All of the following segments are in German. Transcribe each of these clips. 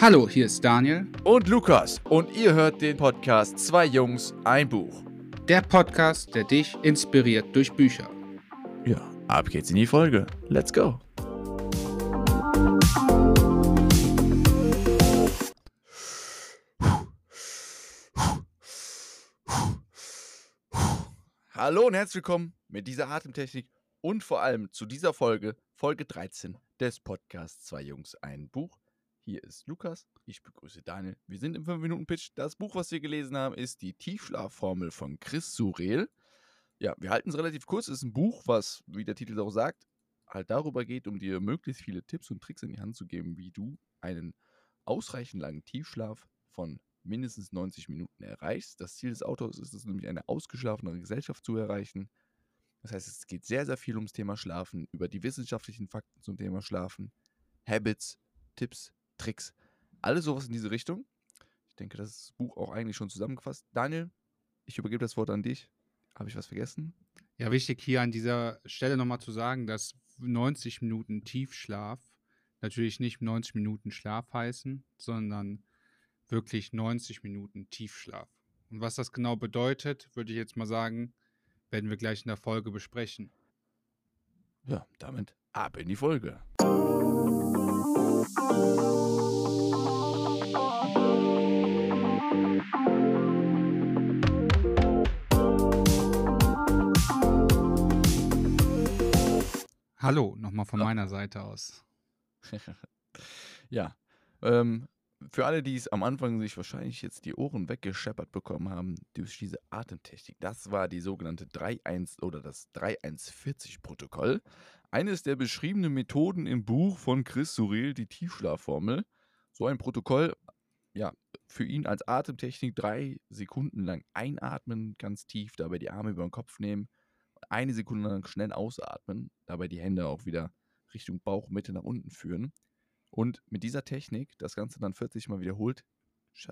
Hallo, hier ist Daniel. Und Lukas. Und ihr hört den Podcast Zwei Jungs, ein Buch. Der Podcast, der dich inspiriert durch Bücher. Ja, ab geht's in die Folge. Let's go. Hallo und herzlich willkommen mit dieser Atemtechnik und vor allem zu dieser Folge, Folge 13 des Podcasts Zwei Jungs, ein Buch. Hier ist Lukas, ich begrüße Daniel. Wir sind im 5-Minuten-Pitch. Das Buch, was wir gelesen haben, ist die Tiefschlafformel von Chris Surel. Ja, wir halten es relativ kurz. Es ist ein Buch, was, wie der Titel auch sagt, halt darüber geht, um dir möglichst viele Tipps und Tricks in die Hand zu geben, wie du einen ausreichend langen Tiefschlaf von mindestens 90 Minuten erreichst. Das Ziel des Autors ist es nämlich, eine ausgeschlafenere Gesellschaft zu erreichen. Das heißt, es geht sehr, sehr viel ums Thema Schlafen, über die wissenschaftlichen Fakten zum Thema Schlafen, Habits, Tipps, Tricks, alles sowas in diese Richtung. Ich denke, das ist das Buch auch eigentlich schon zusammengefasst. Daniel, ich übergebe das Wort an dich. Habe ich was vergessen? Ja, wichtig hier an dieser Stelle nochmal zu sagen, dass 90 Minuten Tiefschlaf natürlich nicht 90 Minuten Schlaf heißen, sondern wirklich 90 Minuten Tiefschlaf. Und was das genau bedeutet, würde ich jetzt mal sagen, werden wir gleich in der Folge besprechen. Ja, damit ab in die Folge. Hallo, nochmal von meiner Seite aus. ja, ähm, für alle, die es am Anfang sich wahrscheinlich jetzt die Ohren weggescheppert bekommen haben durch diese Atemtechnik, das war die sogenannte 3.1 oder das 3.140-Protokoll. Eines der beschriebenen Methoden im Buch von Chris Suril, die Tiefschlafformel. So ein Protokoll, ja, für ihn als Atemtechnik drei Sekunden lang einatmen, ganz tief, dabei die Arme über den Kopf nehmen, eine Sekunde lang schnell ausatmen, dabei die Hände auch wieder Richtung Bauchmitte nach unten führen. Und mit dieser Technik, das Ganze dann 40 Mal wiederholt,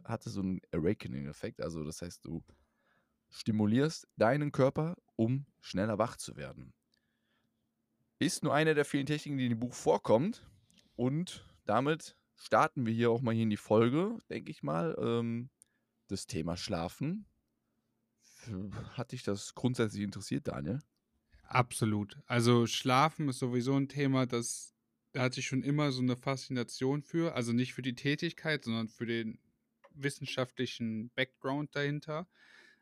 hat es so einen Awakening-Effekt. Also das heißt, du stimulierst deinen Körper, um schneller wach zu werden. Ist nur eine der vielen Techniken, die in dem Buch vorkommt. Und damit starten wir hier auch mal hier in die Folge, denke ich mal. Ähm, das Thema Schlafen. Hat dich das grundsätzlich interessiert, Daniel? Absolut. Also Schlafen ist sowieso ein Thema, das da hatte ich schon immer so eine Faszination für. Also nicht für die Tätigkeit, sondern für den wissenschaftlichen Background dahinter.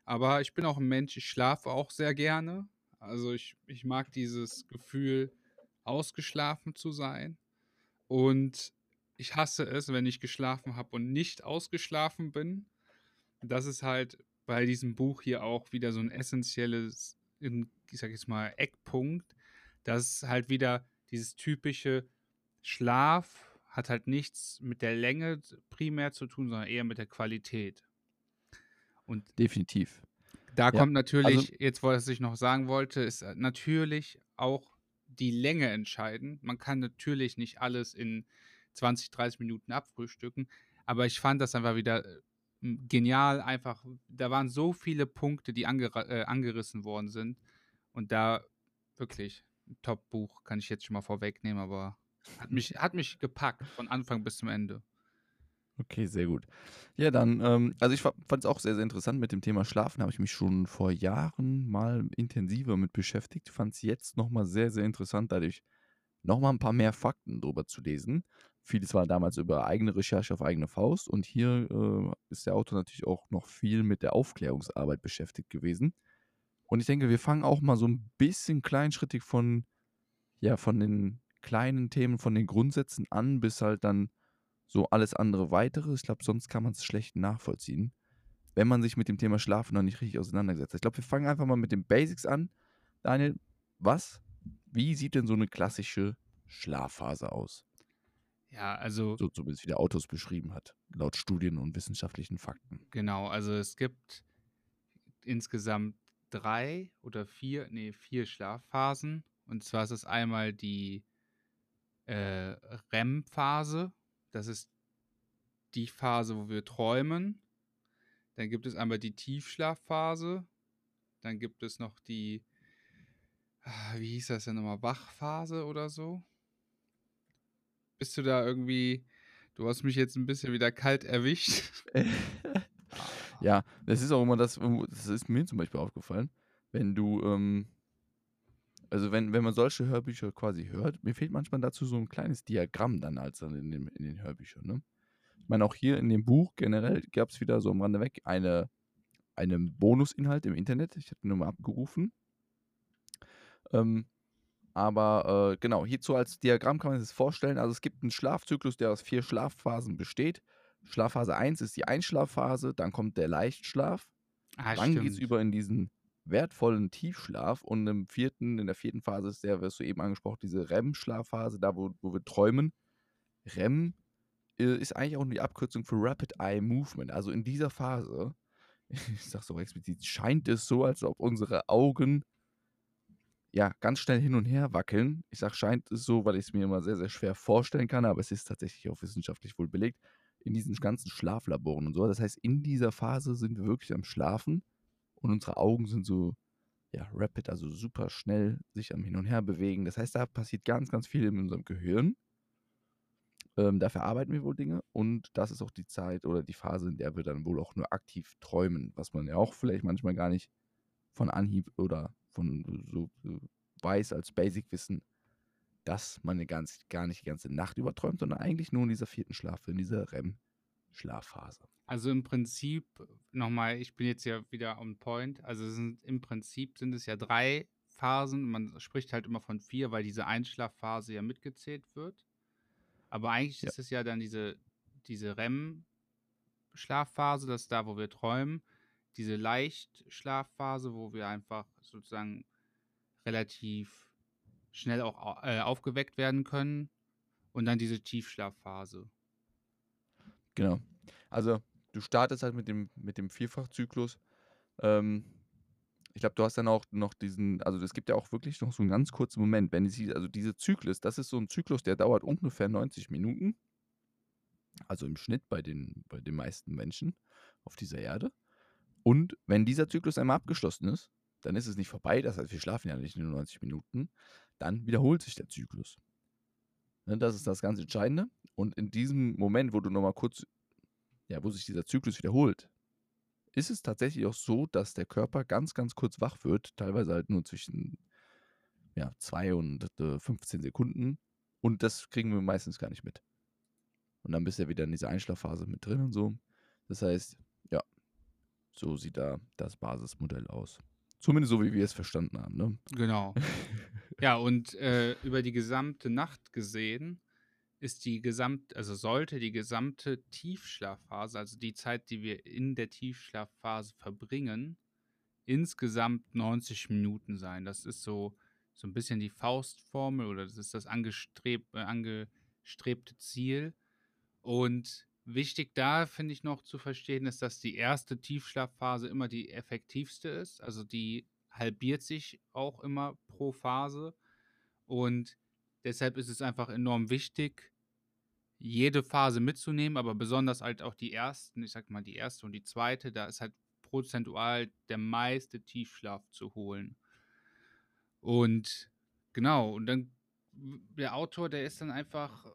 Aber ich bin auch ein Mensch, ich schlafe auch sehr gerne. Also ich, ich mag dieses Gefühl, ausgeschlafen zu sein. Und ich hasse es, wenn ich geschlafen habe und nicht ausgeschlafen bin. Das ist halt bei diesem Buch hier auch wieder so ein essentielles, ich sag jetzt mal, Eckpunkt, dass halt wieder dieses typische Schlaf hat halt nichts mit der Länge primär zu tun, sondern eher mit der Qualität. Und definitiv. Da ja, kommt natürlich, also, jetzt was ich noch sagen wollte, ist äh, natürlich auch die Länge entscheidend. Man kann natürlich nicht alles in 20, 30 Minuten abfrühstücken, aber ich fand das einfach wieder äh, genial, einfach, da waren so viele Punkte, die anger äh, angerissen worden sind und da wirklich ein Top-Buch, kann ich jetzt schon mal vorwegnehmen, aber hat mich, hat mich gepackt von Anfang bis zum Ende. Okay, sehr gut. Ja, dann, ähm, also ich fand es auch sehr, sehr interessant mit dem Thema Schlafen. Habe ich mich schon vor Jahren mal intensiver mit beschäftigt. Fand es jetzt nochmal sehr, sehr interessant, dadurch nochmal ein paar mehr Fakten drüber zu lesen. Vieles war damals über eigene Recherche auf eigene Faust und hier äh, ist der Autor natürlich auch noch viel mit der Aufklärungsarbeit beschäftigt gewesen. Und ich denke, wir fangen auch mal so ein bisschen kleinschrittig von, ja, von den kleinen Themen, von den Grundsätzen an bis halt dann so alles andere weitere. Ich glaube, sonst kann man es schlecht nachvollziehen, wenn man sich mit dem Thema Schlafen noch nicht richtig auseinandergesetzt hat. Ich glaube, wir fangen einfach mal mit den Basics an. Daniel, was, wie sieht denn so eine klassische Schlafphase aus? Ja, also. So zumindest wie der Autos beschrieben hat, laut Studien und wissenschaftlichen Fakten. Genau, also es gibt insgesamt drei oder vier, nee, vier Schlafphasen. Und zwar ist es einmal die äh, REM-Phase. Das ist die Phase, wo wir träumen. Dann gibt es einmal die Tiefschlafphase. Dann gibt es noch die, ah, wie hieß das denn nochmal, Wachphase oder so. Bist du da irgendwie, Du hast mich jetzt ein bisschen wieder kalt erwischt. ja, das ist auch immer das, das ist mir zum Beispiel aufgefallen, wenn du, ähm, also wenn, wenn man solche Hörbücher quasi hört, mir fehlt manchmal dazu so ein kleines Diagramm dann als dann in, dem, in den Hörbüchern, ne? Ich meine, auch hier in dem Buch generell gab es wieder so am Rande weg eine, einen Bonusinhalt im Internet. Ich habe den nur mal abgerufen. Ähm, aber äh, genau, hierzu als Diagramm kann man sich das vorstellen. Also es gibt einen Schlafzyklus, der aus vier Schlafphasen besteht. Schlafphase 1 ist die Einschlafphase, dann kommt der Leichtschlaf. Ah, dann geht es über in diesen wertvollen Tiefschlaf und im vierten, in der vierten Phase ist der, wirst du eben angesprochen, diese REM-Schlafphase, da wo, wo wir träumen. REM äh, ist eigentlich auch die Abkürzung für Rapid Eye Movement. Also in dieser Phase, ich sag so explizit, scheint es so, als ob unsere Augen ja, ganz schnell hin und her wackeln. Ich sage, scheint es so, weil ich es mir immer sehr, sehr schwer vorstellen kann, aber es ist tatsächlich auch wissenschaftlich wohl belegt, in diesen ganzen Schlaflaboren und so. Das heißt, in dieser Phase sind wir wirklich am Schlafen und unsere Augen sind so, ja, rapid, also super schnell sich am Hin und Her bewegen. Das heißt, da passiert ganz, ganz viel in unserem Gehirn. Ähm, da verarbeiten wir wohl Dinge und das ist auch die Zeit oder die Phase, in der wir dann wohl auch nur aktiv träumen, was man ja auch vielleicht manchmal gar nicht von Anhieb oder von so, so weiß als Basic-Wissen, dass man ganz, gar nicht die ganze Nacht überträumt, sondern eigentlich nur in dieser vierten Schlaf, in dieser REM-Schlafphase. Also im Prinzip, nochmal, ich bin jetzt ja wieder on point, also sind, im Prinzip sind es ja drei Phasen, man spricht halt immer von vier, weil diese Einschlafphase ja mitgezählt wird. Aber eigentlich ja. ist es ja dann diese, diese REM-Schlafphase, das ist da, wo wir träumen diese Leichtschlafphase, wo wir einfach sozusagen relativ schnell auch äh, aufgeweckt werden können und dann diese Tiefschlafphase. Genau. Also du startest halt mit dem, mit dem Vierfachzyklus. Ähm, ich glaube, du hast dann auch noch diesen, also es gibt ja auch wirklich noch so einen ganz kurzen Moment, wenn sie, also diese Zyklus, das ist so ein Zyklus, der dauert ungefähr 90 Minuten. Also im Schnitt bei den, bei den meisten Menschen auf dieser Erde. Und wenn dieser Zyklus einmal abgeschlossen ist, dann ist es nicht vorbei, das heißt, wir schlafen ja nicht nur 90 Minuten, dann wiederholt sich der Zyklus. Ne, das ist das ganz Entscheidende. Und in diesem Moment, wo du nochmal kurz, ja, wo sich dieser Zyklus wiederholt, ist es tatsächlich auch so, dass der Körper ganz, ganz kurz wach wird, teilweise halt nur zwischen ja, 2 und 15 Sekunden. Und das kriegen wir meistens gar nicht mit. Und dann bist du ja wieder in dieser Einschlafphase mit drin und so. Das heißt, so sieht da das Basismodell aus. Zumindest so, wie wir es verstanden haben. Ne? Genau. ja, und äh, über die gesamte Nacht gesehen ist die gesamte, also sollte die gesamte Tiefschlafphase, also die Zeit, die wir in der Tiefschlafphase verbringen, insgesamt 90 Minuten sein. Das ist so, so ein bisschen die Faustformel oder das ist das angestreb, äh, angestrebte Ziel. Und Wichtig da finde ich noch zu verstehen, ist, dass die erste Tiefschlafphase immer die effektivste ist. Also die halbiert sich auch immer pro Phase. Und deshalb ist es einfach enorm wichtig, jede Phase mitzunehmen, aber besonders halt auch die ersten, ich sag mal die erste und die zweite, da ist halt prozentual der meiste Tiefschlaf zu holen. Und genau, und dann der Autor, der ist dann einfach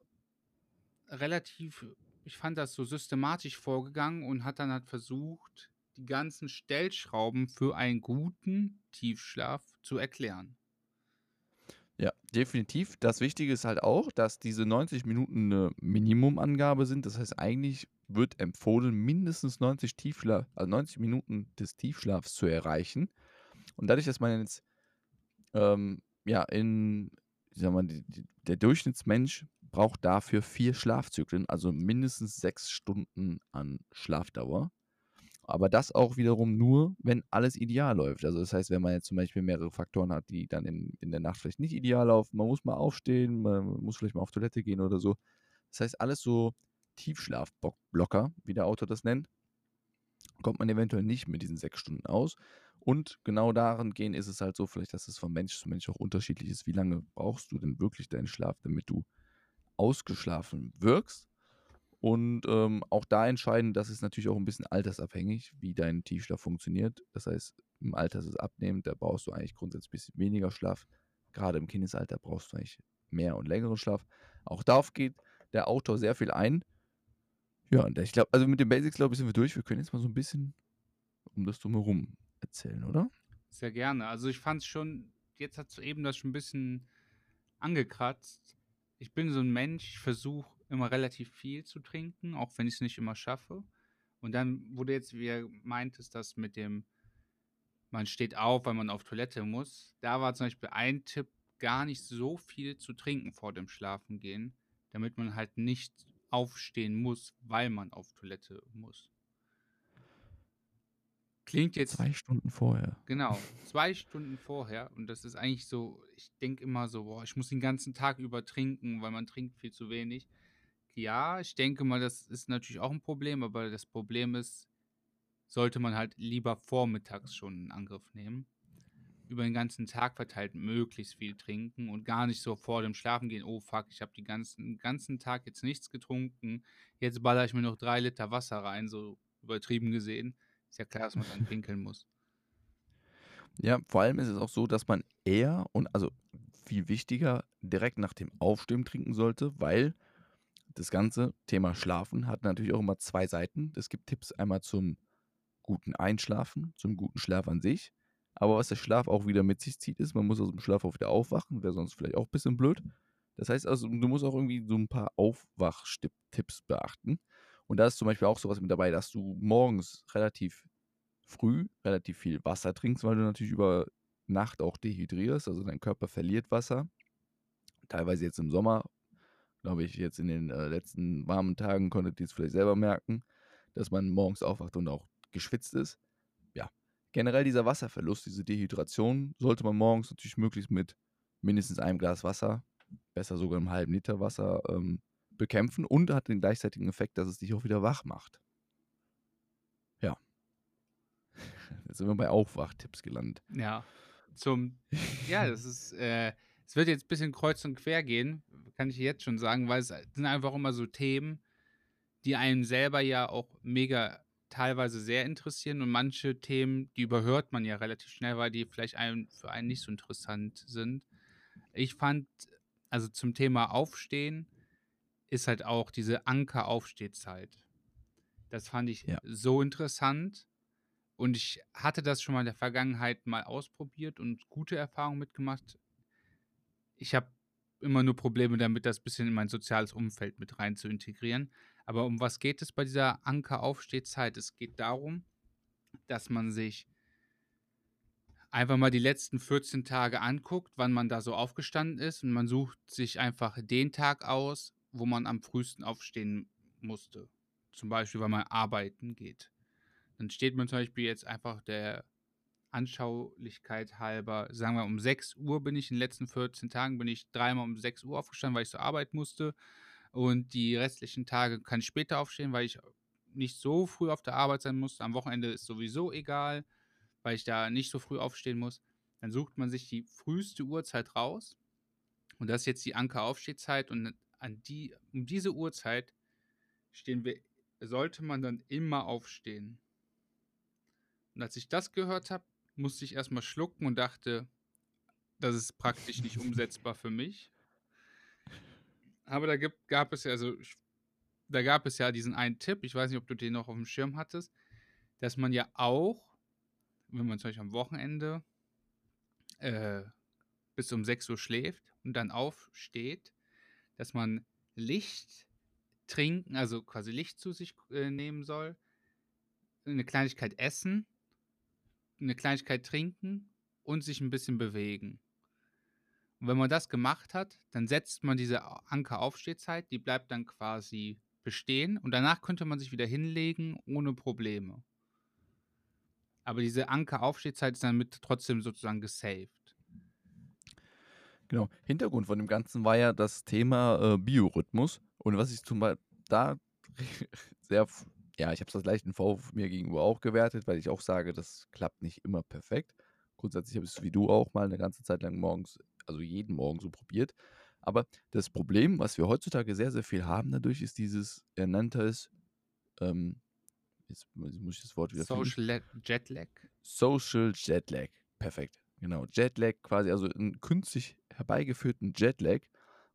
relativ ich fand das so systematisch vorgegangen und hat dann halt versucht, die ganzen Stellschrauben für einen guten Tiefschlaf zu erklären. Ja, definitiv. Das Wichtige ist halt auch, dass diese 90 Minuten eine Minimumangabe sind. Das heißt, eigentlich wird empfohlen, mindestens 90 Tiefschlaf, also 90 Minuten des Tiefschlafs zu erreichen. Und dadurch, dass man jetzt ähm, ja in, ich sag mal, die, die, der Durchschnittsmensch braucht dafür vier Schlafzyklen, also mindestens sechs Stunden an Schlafdauer. Aber das auch wiederum nur, wenn alles ideal läuft. Also das heißt, wenn man jetzt zum Beispiel mehrere Faktoren hat, die dann in, in der Nacht vielleicht nicht ideal laufen, man muss mal aufstehen, man muss vielleicht mal auf Toilette gehen oder so. Das heißt, alles so Tiefschlafblocker, wie der Autor das nennt, kommt man eventuell nicht mit diesen sechs Stunden aus. Und genau daran gehen ist es halt so, vielleicht, dass es von Mensch zu Mensch auch unterschiedlich ist. Wie lange brauchst du denn wirklich deinen Schlaf, damit du ausgeschlafen wirkst. Und ähm, auch da entscheiden, das ist natürlich auch ein bisschen altersabhängig, wie dein Tiefschlaf funktioniert. Das heißt, im Alter ist es abnehmend, da brauchst du eigentlich grundsätzlich ein bisschen weniger Schlaf. Gerade im Kindesalter brauchst du eigentlich mehr und längeren Schlaf. Auch darauf geht der Autor sehr viel ein. Ja, und ich glaube, also mit den Basics, glaube ich, sind wir durch. Wir können jetzt mal so ein bisschen um das drumherum erzählen, oder? Sehr gerne. Also ich fand es schon, jetzt hat es eben das schon ein bisschen angekratzt. Ich bin so ein Mensch, ich versuche immer relativ viel zu trinken, auch wenn ich es nicht immer schaffe. Und dann wurde jetzt, wie er meintest, das mit dem, man steht auf, weil man auf Toilette muss. Da war zum Beispiel ein Tipp, gar nicht so viel zu trinken vor dem Schlafengehen, damit man halt nicht aufstehen muss, weil man auf Toilette muss. Klingt jetzt. Zwei Stunden vorher. Genau, zwei Stunden vorher. Und das ist eigentlich so, ich denke immer so, boah, ich muss den ganzen Tag über trinken, weil man trinkt viel zu wenig. Ja, ich denke mal, das ist natürlich auch ein Problem, aber das Problem ist, sollte man halt lieber vormittags schon in Angriff nehmen. Über den ganzen Tag verteilt möglichst viel trinken und gar nicht so vor dem Schlafen gehen, oh fuck, ich habe den ganzen, ganzen Tag jetzt nichts getrunken, jetzt baller ich mir noch drei Liter Wasser rein, so übertrieben gesehen. Ist ja klar, dass man dann pinkeln muss. Ja, vor allem ist es auch so, dass man eher und also viel wichtiger direkt nach dem Aufstehen trinken sollte, weil das ganze Thema Schlafen hat natürlich auch immer zwei Seiten. Es gibt Tipps einmal zum guten Einschlafen, zum guten Schlaf an sich. Aber was der Schlaf auch wieder mit sich zieht, ist, man muss aus dem Schlaf auch wieder aufwachen, wäre sonst vielleicht auch ein bisschen blöd. Das heißt also, du musst auch irgendwie so ein paar Aufwach-Tipps beachten. Und da ist zum Beispiel auch sowas mit dabei, dass du morgens relativ früh relativ viel Wasser trinkst, weil du natürlich über Nacht auch dehydrierst, also dein Körper verliert Wasser. Teilweise jetzt im Sommer glaube ich, jetzt in den äh, letzten warmen Tagen konntet ihr es vielleicht selber merken, dass man morgens aufwacht und auch geschwitzt ist. Ja, generell dieser Wasserverlust, diese Dehydration, sollte man morgens natürlich möglichst mit mindestens einem Glas Wasser, besser sogar einem halben Liter Wasser ähm, bekämpfen und hat den gleichzeitigen Effekt, dass es dich auch wieder wach macht. Ja. Jetzt sind wir bei Aufwachtipps gelandet. Ja. Zum, ja, das ist, äh, es wird jetzt ein bisschen kreuz und quer gehen, kann ich jetzt schon sagen, weil es sind einfach immer so Themen, die einen selber ja auch mega teilweise sehr interessieren und manche Themen, die überhört man ja relativ schnell, weil die vielleicht einen, für einen nicht so interessant sind. Ich fand, also zum Thema Aufstehen, ist halt auch diese Anker-Aufstehzeit. Das fand ich ja. so interessant. Und ich hatte das schon mal in der Vergangenheit mal ausprobiert und gute Erfahrungen mitgemacht. Ich habe immer nur Probleme damit, das ein bisschen in mein soziales Umfeld mit rein zu integrieren. Aber um was geht es bei dieser Anker-Aufstehzeit? Es geht darum, dass man sich einfach mal die letzten 14 Tage anguckt, wann man da so aufgestanden ist und man sucht sich einfach den Tag aus, wo man am frühesten aufstehen musste. Zum Beispiel, weil man arbeiten geht. Dann steht man zum Beispiel jetzt einfach der Anschaulichkeit halber, sagen wir um 6 Uhr bin ich in den letzten 14 Tagen, bin ich dreimal um 6 Uhr aufgestanden, weil ich zur Arbeit musste. Und die restlichen Tage kann ich später aufstehen, weil ich nicht so früh auf der Arbeit sein muss. Am Wochenende ist sowieso egal, weil ich da nicht so früh aufstehen muss. Dann sucht man sich die früheste Uhrzeit raus. Und das ist jetzt die Anker-Aufstehzeit. Und an die, um diese Uhrzeit stehen wir, sollte man dann immer aufstehen. Und als ich das gehört habe, musste ich erstmal schlucken und dachte, das ist praktisch nicht umsetzbar für mich. Aber da gibt, gab es ja, also da gab es ja diesen einen Tipp, ich weiß nicht, ob du den noch auf dem Schirm hattest, dass man ja auch, wenn man zum Beispiel am Wochenende äh, bis um 6 Uhr schläft und dann aufsteht, dass man Licht trinken, also quasi Licht zu sich äh, nehmen soll, eine Kleinigkeit essen eine Kleinigkeit trinken und sich ein bisschen bewegen. Und wenn man das gemacht hat, dann setzt man diese Anker-Aufstehzeit, die bleibt dann quasi bestehen und danach könnte man sich wieder hinlegen ohne Probleme. Aber diese Anker-Aufstehzeit ist dann mit trotzdem sozusagen gesaved. Genau. Hintergrund von dem Ganzen war ja das Thema äh, Biorhythmus. Und was ich zum Beispiel da sehr ja, ich habe es als leichten Vorwurf mir gegenüber auch gewertet, weil ich auch sage, das klappt nicht immer perfekt. Grundsätzlich habe ich es wie du auch mal eine ganze Zeit lang morgens, also jeden Morgen so probiert. Aber das Problem, was wir heutzutage sehr, sehr viel haben dadurch, ist dieses, er nannte es, ähm, jetzt muss ich das Wort wieder Social Jetlag. Social Jetlag. Perfekt. Genau. Jetlag quasi, also einen künstlich herbeigeführten Jetlag.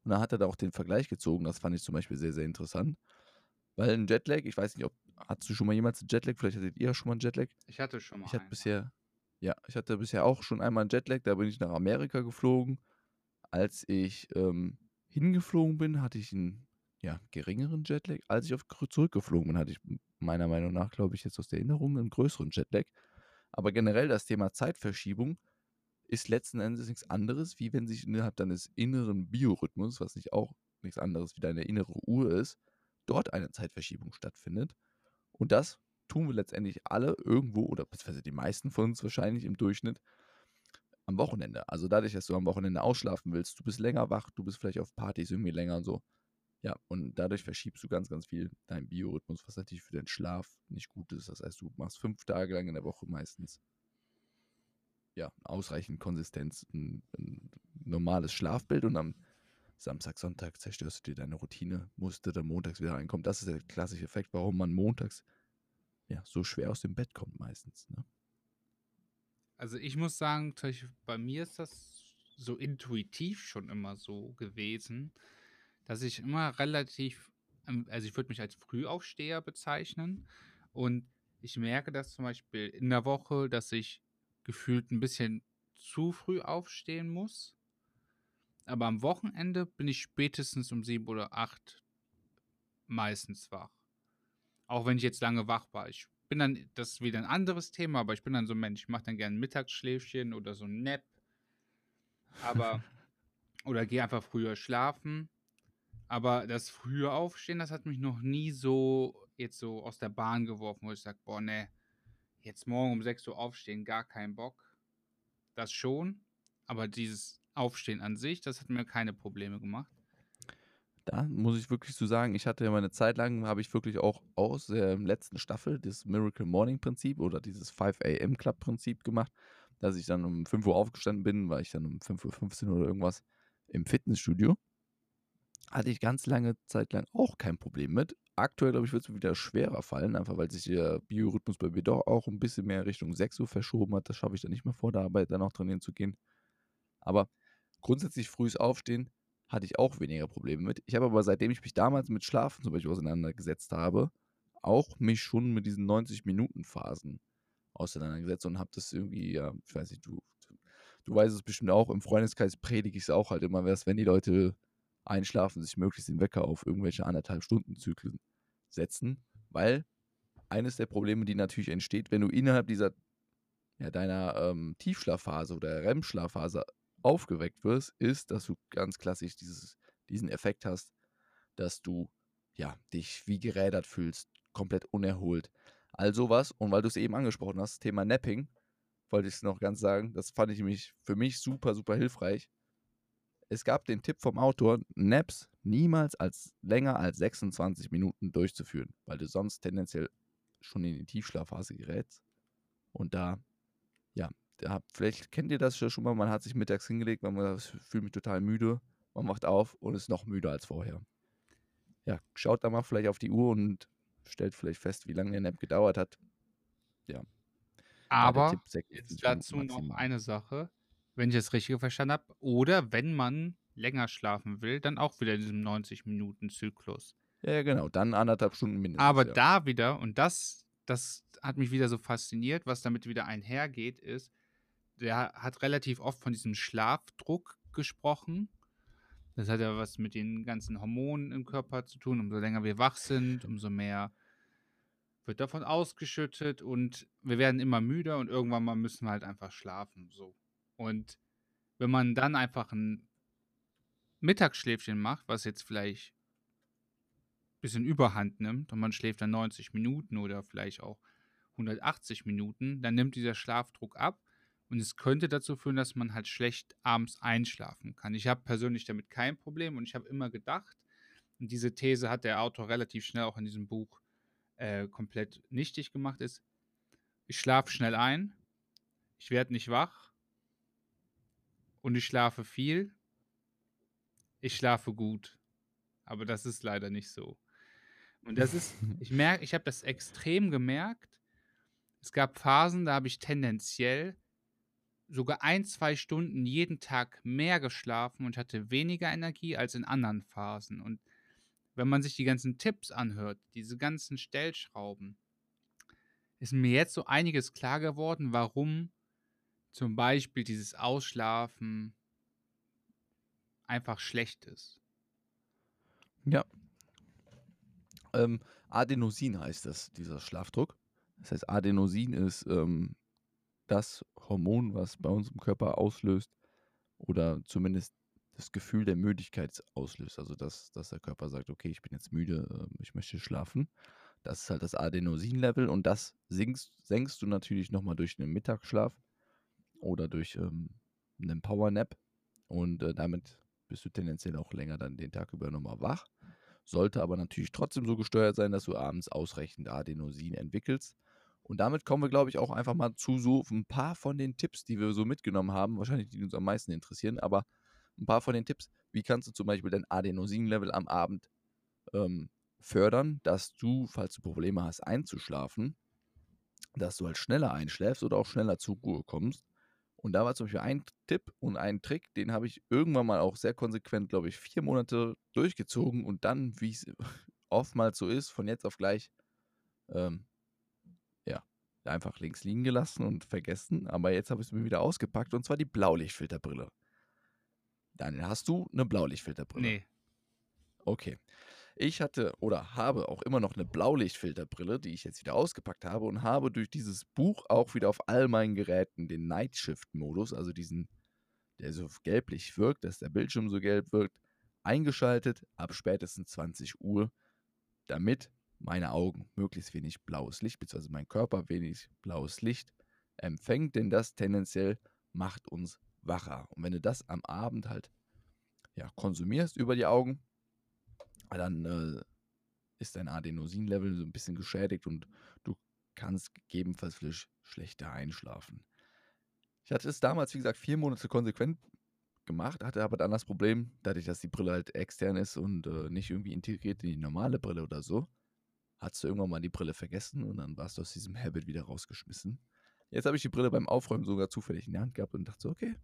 Und da hat er da auch den Vergleich gezogen, das fand ich zum Beispiel sehr, sehr interessant Weil ein Jetlag, ich weiß nicht, ob, hattest du schon mal jemals einen Jetlag? Vielleicht hattet ihr ja schon mal einen Jetlag. Ich hatte schon mal. Ich hatte einmal. bisher, ja, ich hatte bisher auch schon einmal einen Jetlag, da bin ich nach Amerika geflogen. Als ich ähm, hingeflogen bin, hatte ich einen ja, geringeren Jetlag. Als ich auf, zurückgeflogen bin, hatte ich meiner Meinung nach, glaube ich, jetzt aus der Erinnerung einen größeren Jetlag. Aber generell das Thema Zeitverschiebung ist letzten Endes nichts anderes, wie wenn sich innerhalb deines inneren Biorhythmus, was nicht auch nichts anderes wie deine innere Uhr ist, dort eine Zeitverschiebung stattfindet. Und das tun wir letztendlich alle irgendwo, oder beziehungsweise die meisten von uns wahrscheinlich im Durchschnitt, am Wochenende. Also dadurch, dass du am Wochenende ausschlafen willst, du bist länger wach, du bist vielleicht auf Partys irgendwie länger und so. Ja, und dadurch verschiebst du ganz, ganz viel deinen Biorhythmus, was natürlich für den Schlaf nicht gut ist. Das heißt, du machst fünf Tage lang in der Woche meistens ja, ausreichend Konsistenz, ein, ein normales Schlafbild und am Samstag, Sonntag zerstörst du dir deine Routine, musst du dann montags wieder reinkommen. Das ist der klassische Effekt, warum man montags ja, so schwer aus dem Bett kommt meistens. Ne? Also ich muss sagen, bei mir ist das so intuitiv schon immer so gewesen, dass ich immer relativ, ähm, also ich würde mich als Frühaufsteher bezeichnen und ich merke das zum Beispiel in der Woche, dass ich gefühlt ein bisschen zu früh aufstehen muss. Aber am Wochenende bin ich spätestens um sieben oder acht meistens wach. Auch wenn ich jetzt lange wach war. Ich bin dann, das ist wieder ein anderes Thema, aber ich bin dann so ein Mensch, ich mache dann gerne ein Mittagsschläfchen oder so ein Nap. Aber, oder gehe einfach früher schlafen. Aber das frühe Aufstehen, das hat mich noch nie so jetzt so aus der Bahn geworfen, wo ich sage, boah, ne, jetzt morgen um 6 Uhr aufstehen, gar keinen Bock. Das schon. Aber dieses Aufstehen an sich, das hat mir keine Probleme gemacht. Da muss ich wirklich so sagen, ich hatte ja meine Zeit lang, habe ich wirklich auch aus der letzten Staffel das Miracle Morning Prinzip oder dieses 5 AM Club Prinzip gemacht, dass ich dann um 5 Uhr aufgestanden bin, war ich dann um 5.15 Uhr oder irgendwas im Fitnessstudio. Hatte ich ganz lange Zeit lang auch kein Problem mit. Aktuell, glaube ich, wird es wieder schwerer fallen, einfach weil sich der Biorhythmus bei mir doch auch ein bisschen mehr Richtung 6 Uhr verschoben hat. Das schaffe ich dann nicht mehr vor der Arbeit, dann auch trainieren zu gehen. Aber grundsätzlich frühes Aufstehen hatte ich auch weniger Probleme mit. Ich habe aber, seitdem ich mich damals mit Schlafen zum Beispiel auseinandergesetzt habe, auch mich schon mit diesen 90-Minuten-Phasen auseinandergesetzt und habe das irgendwie, ja, ich weiß nicht, du, du weißt es bestimmt auch, im Freundeskreis predige ich es auch halt immer, wenn die Leute einschlafen, sich möglichst den Wecker auf irgendwelche anderthalb Stunden Zyklen setzen, weil eines der Probleme, die natürlich entsteht, wenn du innerhalb dieser ja, deiner ähm, Tiefschlafphase oder REM-Schlafphase aufgeweckt wirst, ist, dass du ganz klassisch dieses, diesen Effekt hast, dass du ja, dich wie gerädert fühlst, komplett unerholt. All sowas. Und weil du es eben angesprochen hast, Thema Napping, wollte ich es noch ganz sagen, das fand ich nämlich für mich super, super hilfreich. Es gab den Tipp vom Autor, Naps niemals als länger als 26 Minuten durchzuführen, weil du sonst tendenziell schon in die Tiefschlafphase gerätst. Und da, ja, da, vielleicht kennt ihr das schon mal, man hat sich mittags hingelegt, man fühlt mich total müde, man wacht auf und ist noch müder als vorher. Ja, schaut da mal vielleicht auf die Uhr und stellt vielleicht fest, wie lange der Nap gedauert hat. Ja. Aber jetzt dazu noch eine Sache wenn ich das richtig verstanden habe. Oder wenn man länger schlafen will, dann auch wieder in diesem 90-Minuten-Zyklus. Ja, genau, dann anderthalb Stunden mindestens. Aber ja. da wieder, und das, das hat mich wieder so fasziniert, was damit wieder einhergeht, ist, der hat relativ oft von diesem Schlafdruck gesprochen. Das hat ja was mit den ganzen Hormonen im Körper zu tun. Umso länger wir wach sind, umso mehr wird davon ausgeschüttet und wir werden immer müder und irgendwann mal müssen wir halt einfach schlafen. So. Und wenn man dann einfach ein Mittagsschläfchen macht, was jetzt vielleicht ein bisschen Überhand nimmt und man schläft dann 90 Minuten oder vielleicht auch 180 Minuten, dann nimmt dieser Schlafdruck ab und es könnte dazu führen, dass man halt schlecht abends einschlafen kann. Ich habe persönlich damit kein Problem und ich habe immer gedacht, und diese These hat der Autor relativ schnell auch in diesem Buch äh, komplett nichtig gemacht, ist, ich schlafe schnell ein, ich werde nicht wach und ich schlafe viel. Ich schlafe gut. Aber das ist leider nicht so. Und das ist, ich merke, ich habe das extrem gemerkt. Es gab Phasen, da habe ich tendenziell sogar ein, zwei Stunden jeden Tag mehr geschlafen und hatte weniger Energie als in anderen Phasen. Und wenn man sich die ganzen Tipps anhört, diese ganzen Stellschrauben, ist mir jetzt so einiges klar geworden, warum zum Beispiel dieses Ausschlafen einfach schlecht ist. Ja. Ähm, Adenosin heißt das, dieser Schlafdruck. Das heißt, Adenosin ist ähm, das Hormon, was bei uns im Körper auslöst oder zumindest das Gefühl der Müdigkeit auslöst. Also, dass, dass der Körper sagt, okay, ich bin jetzt müde, äh, ich möchte schlafen. Das ist halt das Adenosin-Level und das sinkst, senkst du natürlich nochmal durch einen Mittagsschlaf oder durch ähm, einen Powernap und äh, damit bist du tendenziell auch länger dann den Tag über nochmal wach. Sollte aber natürlich trotzdem so gesteuert sein, dass du abends ausreichend Adenosin entwickelst. Und damit kommen wir, glaube ich, auch einfach mal zu so ein paar von den Tipps, die wir so mitgenommen haben, wahrscheinlich die uns am meisten interessieren, aber ein paar von den Tipps, wie kannst du zum Beispiel dein Adenosin-Level am Abend ähm, fördern, dass du, falls du Probleme hast einzuschlafen, dass du halt schneller einschläfst oder auch schneller zur Ruhe kommst. Und da war zum Beispiel ein Tipp und ein Trick, den habe ich irgendwann mal auch sehr konsequent, glaube ich, vier Monate durchgezogen und dann, wie es oftmals so ist, von jetzt auf gleich, ähm, ja, einfach links liegen gelassen und vergessen. Aber jetzt habe ich es mir wieder ausgepackt und zwar die Blaulichtfilterbrille. Daniel, hast du eine Blaulichtfilterbrille? Nee. Okay. Ich hatte oder habe auch immer noch eine Blaulichtfilterbrille, die ich jetzt wieder ausgepackt habe und habe durch dieses Buch auch wieder auf all meinen Geräten den Night Shift Modus, also diesen, der so gelblich wirkt, dass der Bildschirm so gelb wirkt, eingeschaltet ab spätestens 20 Uhr, damit meine Augen möglichst wenig blaues Licht, beziehungsweise mein Körper wenig blaues Licht empfängt, denn das tendenziell macht uns wacher. Und wenn du das am Abend halt ja, konsumierst über die Augen, dann äh, ist dein Adenosin-Level so ein bisschen geschädigt und du kannst gegebenenfalls vielleicht schlechter einschlafen. Ich hatte es damals, wie gesagt, vier Monate konsequent gemacht, hatte aber dann das Problem, dadurch, dass die Brille halt extern ist und äh, nicht irgendwie integriert in die normale Brille oder so, hast du irgendwann mal die Brille vergessen und dann warst du aus diesem Habit wieder rausgeschmissen. Jetzt habe ich die Brille beim Aufräumen sogar zufällig in der Hand gehabt und dachte so, okay,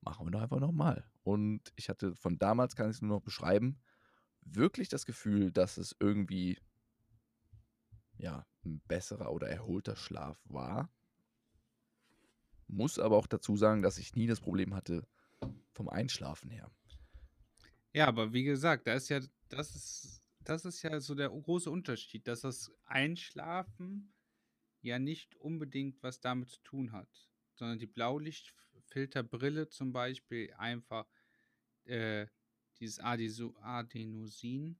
machen wir doch einfach nochmal. Und ich hatte von damals, kann ich es nur noch beschreiben, wirklich das Gefühl, dass es irgendwie ja, ein besserer oder erholter Schlaf war. Muss aber auch dazu sagen, dass ich nie das Problem hatte vom Einschlafen her. Ja, aber wie gesagt, da ist ja, das ist, das ist ja so der große Unterschied, dass das Einschlafen ja nicht unbedingt was damit zu tun hat, sondern die Blaulichtfilterbrille zum Beispiel einfach äh, dieses Adenosin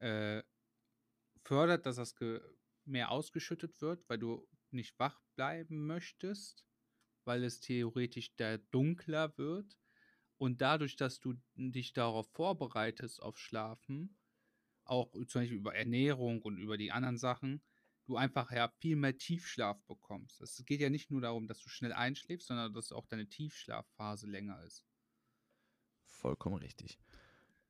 äh, fördert, dass das mehr ausgeschüttet wird, weil du nicht wach bleiben möchtest, weil es theoretisch da dunkler wird. Und dadurch, dass du dich darauf vorbereitest, auf Schlafen, auch zum Beispiel über Ernährung und über die anderen Sachen, du einfach ja viel mehr Tiefschlaf bekommst. Es geht ja nicht nur darum, dass du schnell einschläfst, sondern dass auch deine Tiefschlafphase länger ist. Vollkommen richtig.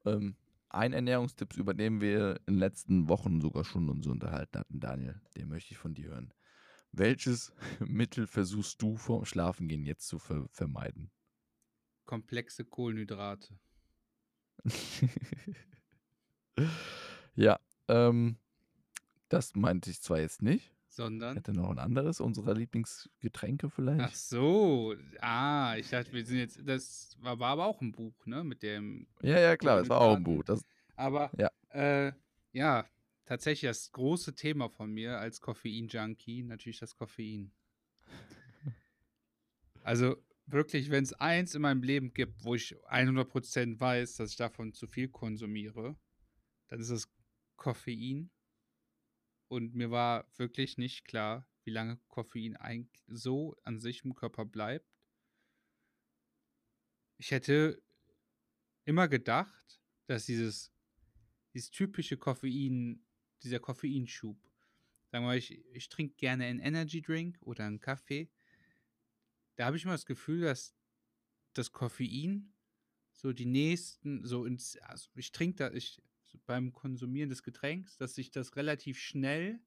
Ähm, ein Ernährungstipp übernehmen wir in den letzten Wochen sogar schon uns unterhalten hatten, Daniel. Den möchte ich von dir hören. Welches Mittel versuchst du vorm Schlafengehen jetzt zu ver vermeiden? Komplexe Kohlenhydrate. ja, ähm, das meinte ich zwar jetzt nicht. Sondern? Hätte noch ein anderes unserer Lieblingsgetränke vielleicht. Ach so, ah, ich dachte, wir sind jetzt, das war, war aber auch ein Buch, ne, mit dem. Ja, ja, klar, es war auch ein Buch. Das, aber, ja. Äh, ja, tatsächlich das große Thema von mir als Koffein-Junkie, natürlich das Koffein. Also wirklich, wenn es eins in meinem Leben gibt, wo ich 100% weiß, dass ich davon zu viel konsumiere, dann ist es Koffein. Und mir war wirklich nicht klar, wie lange Koffein so an sich im Körper bleibt. Ich hätte immer gedacht, dass dieses, dieses typische Koffein, dieser Koffeinschub, sagen wir mal, ich, ich trinke gerne einen Energy Drink oder einen Kaffee, da habe ich immer das Gefühl, dass das Koffein so die nächsten, so ins, also ich trinke da, ich beim Konsumieren des Getränks, dass sich das relativ schnell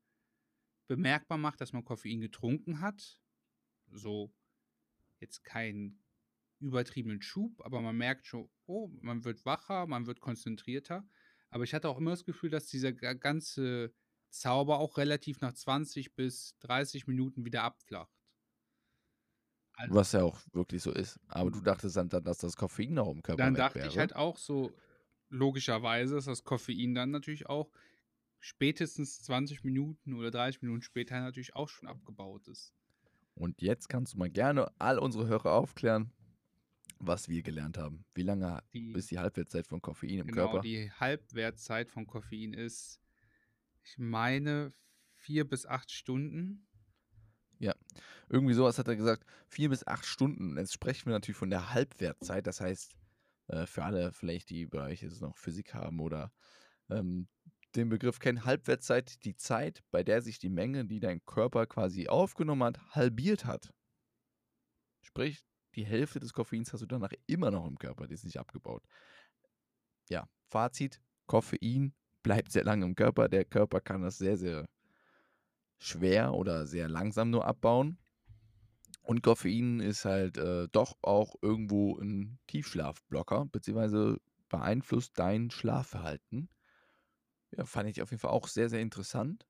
bemerkbar macht, dass man Koffein getrunken hat. So jetzt keinen übertriebenen Schub, aber man merkt schon, oh, man wird wacher, man wird konzentrierter. Aber ich hatte auch immer das Gefühl, dass dieser ga ganze Zauber auch relativ nach 20 bis 30 Minuten wieder abflacht. Also Was ja auch wirklich so ist. Aber du dachtest dann, dass das Koffein noch im Körper Dann dachte ich wäre. halt auch so, logischerweise, dass das Koffein dann natürlich auch spätestens 20 Minuten oder 30 Minuten später natürlich auch schon abgebaut ist. Und jetzt kannst du mal gerne all unsere Hörer aufklären, was wir gelernt haben. Wie lange Die ist die Halbwertszeit von Koffein im genau, Körper? die Halbwertzeit von Koffein ist, ich meine, 4 bis 8 Stunden. Ja, irgendwie sowas hat er gesagt. Vier bis acht Stunden. Jetzt sprechen wir natürlich von der Halbwertzeit. Das heißt, äh, für alle vielleicht, die bei euch jetzt noch Physik haben oder ähm, den Begriff kennen, Halbwertzeit, die Zeit, bei der sich die Menge, die dein Körper quasi aufgenommen hat, halbiert hat. Sprich, die Hälfte des Koffeins hast du danach immer noch im Körper, die ist nicht abgebaut. Ja, Fazit, Koffein bleibt sehr lange im Körper. Der Körper kann das sehr, sehr schwer oder sehr langsam nur abbauen. Und Koffein ist halt äh, doch auch irgendwo ein Tiefschlafblocker, beziehungsweise beeinflusst dein Schlafverhalten. Ja, fand ich auf jeden Fall auch sehr, sehr interessant.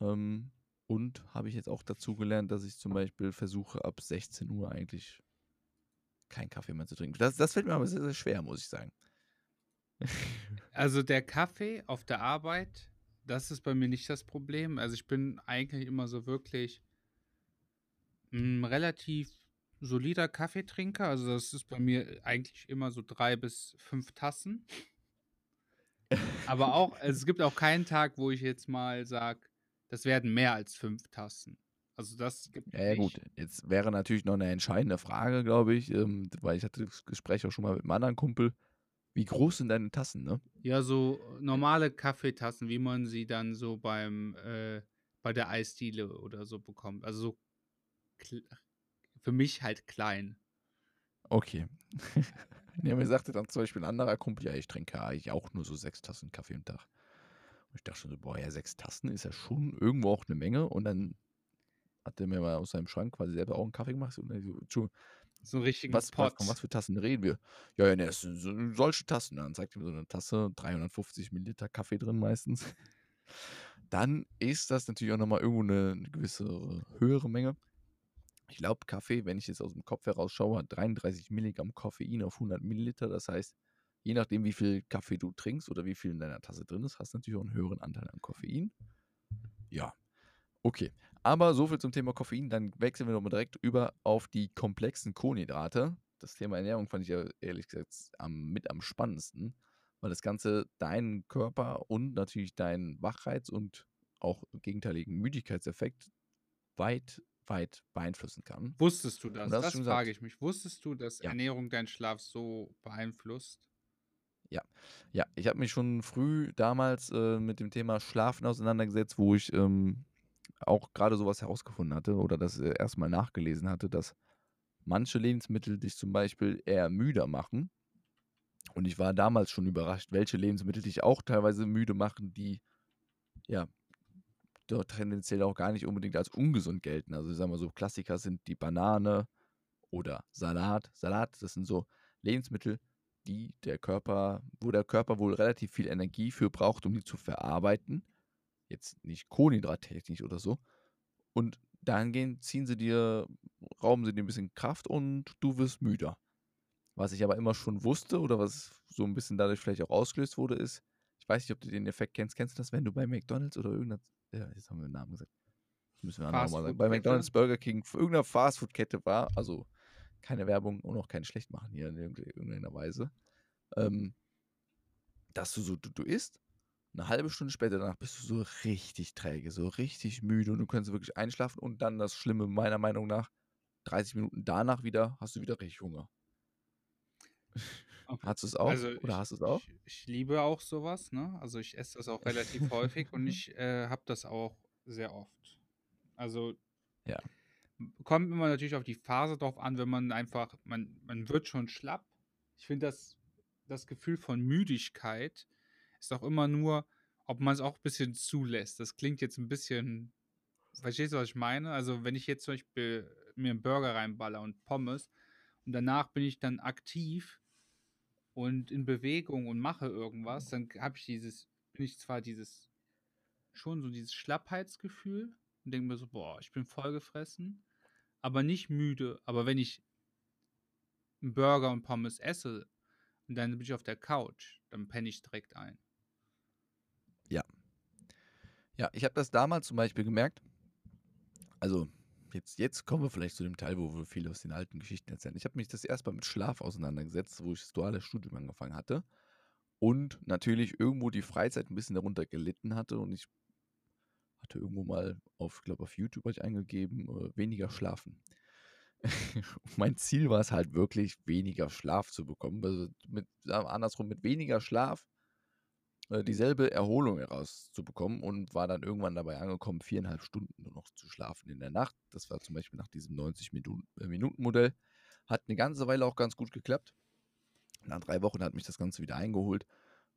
Ähm, und habe ich jetzt auch dazu gelernt, dass ich zum Beispiel versuche, ab 16 Uhr eigentlich keinen Kaffee mehr zu trinken. Das, das fällt mir aber sehr, sehr schwer, muss ich sagen. Also der Kaffee auf der Arbeit, das ist bei mir nicht das Problem. Also ich bin eigentlich immer so wirklich ein relativ solider Kaffeetrinker. Also das ist bei mir eigentlich immer so drei bis fünf Tassen. Aber auch, also es gibt auch keinen Tag, wo ich jetzt mal sage, das werden mehr als fünf Tassen. Also das gibt Ja, ja, gut. Jetzt wäre natürlich noch eine entscheidende Frage, glaube ich, ähm, weil ich hatte das Gespräch auch schon mal mit einem anderen Kumpel. Wie groß sind deine Tassen, ne? Ja, so normale Kaffeetassen, wie man sie dann so beim äh, bei der Eisdiele oder so bekommt. Also so für mich halt klein. Okay. nee, mir sagte dann zum Beispiel ein anderer Kumpel, ja, ich trinke eigentlich auch nur so sechs Tassen Kaffee am Tag. Und ich dachte schon so, boah, ja, sechs Tassen ist ja schon irgendwo auch eine Menge. Und dann hat er mir mal aus seinem Schrank quasi selber auch einen Kaffee gemacht. Und dann so, So einen richtigen was, was, Pot. von was für Tassen reden wir? Ja, ja, ne, das sind so, solche Tassen. Dann zeigt er mir so eine Tasse, 350 Milliliter Kaffee drin meistens. Dann ist das natürlich auch nochmal irgendwo eine, eine gewisse höhere Menge. Ich glaube, Kaffee, wenn ich jetzt aus dem Kopf heraus schaue, hat 33 Milligramm Koffein auf 100 Milliliter. Das heißt, je nachdem, wie viel Kaffee du trinkst oder wie viel in deiner Tasse drin ist, hast du natürlich auch einen höheren Anteil an Koffein. Ja, okay. Aber so viel zum Thema Koffein. Dann wechseln wir nochmal direkt über auf die komplexen Kohlenhydrate. Das Thema Ernährung fand ich ja ehrlich gesagt am, mit am spannendsten, weil das Ganze deinen Körper und natürlich deinen Wachreiz und auch gegenteiligen Müdigkeitseffekt weit, weit beeinflussen kann. Wusstest du das? Und das Das frage ich mich. Wusstest du, dass Ja. Ernährung deinen Schlaf so beeinflusst? Ja, ich habe mich schon früh damals äh, mit dem Thema Schlafen auseinandergesetzt, wo ich ähm, auch gerade sowas herausgefunden hatte oder das äh, erstmal nachgelesen hatte, dass manche Lebensmittel dich zum Beispiel eher müder machen. Und ich war damals schon überrascht, welche Lebensmittel dich auch teilweise müde machen, die ja dort tendenziell auch gar nicht unbedingt als ungesund gelten. Also ich sag mal so, Klassiker sind die Banane oder Salat. Salat, das sind so Lebensmittel, die der Körper, wo der Körper wohl relativ viel Energie für braucht, um die zu verarbeiten. Jetzt nicht kohlenhydrattechnisch oder so. Und dahingehend ziehen sie dir, rauben sie dir ein bisschen Kraft und du wirst müder. Was ich aber immer schon wusste oder was so ein bisschen dadurch vielleicht auch ausgelöst wurde, ist, ich weiß nicht, ob du den Effekt kennst. Kennst du das, wenn du bei McDonalds oder irgendeiner, ja, jetzt haben wir den Namen gesagt. Das müssen wir nochmal sagen. Bei? McDonalds, Burger King, irgendeiner Fastfood-Kette war, also keine Werbung und auch kein schlecht machen hier in irgende- irgendeiner Weise, ähm, dass du so, du, du isst, eine halbe Stunde später danach bist du so richtig träge, so richtig müde und du kannst wirklich einschlafen und dann das Schlimme meiner Meinung nach, 30 Minuten danach wieder, hast du wieder richtig Hunger. Okay. Hast du es auch? Also oder ich, hast du es auch? Ich, ich liebe auch sowas, ne? Also ich esse das auch relativ häufig und ich äh, habe das auch sehr oft. Also Ja. kommt immer natürlich auf die Phase drauf an, wenn man einfach, man, man wird schon schlapp. Ich finde das, das Gefühl von Müdigkeit ist auch immer nur, ob man es auch ein bisschen zulässt. Das klingt jetzt ein bisschen, verstehst du, was ich meine? Also wenn ich jetzt zum Beispiel mir einen Burger reinballer und Pommes und danach bin ich dann aktiv, und in Bewegung und mache irgendwas, dann habe ich dieses, bin ich zwar dieses, schon so dieses Schlappheitsgefühl und denke mir so, boah, ich bin vollgefressen, aber nicht müde. Aber wenn ich einen Burger und Pommes esse und dann bin ich auf der Couch, dann penne ich direkt ein. Ja. Ja, ich habe das damals zum Beispiel gemerkt. Also, jetzt, jetzt kommen wir vielleicht zu dem Teil, wo wir viel aus den alten Geschichten erzählen. Ich habe mich das erstmal mit Schlaf auseinandergesetzt, wo ich das duale Studium angefangen hatte. Und natürlich irgendwo die Freizeit ein bisschen darunter gelitten hatte. Und ich hatte irgendwo mal auf, glaube auf YouTube ich eingegeben, äh, weniger schlafen. mein Ziel war es halt wirklich, weniger Schlaf zu bekommen. Also mit, andersrum, mit weniger Schlaf äh, dieselbe Erholung herauszubekommen und war dann irgendwann dabei angekommen, viereinhalb Stunden nur noch zu schlafen in der Nacht. Das war zum Beispiel nach diesem 90-Minuten-Modell. Äh, Hat eine ganze Weile auch ganz gut geklappt. Nach drei Wochen hat mich das Ganze wieder eingeholt.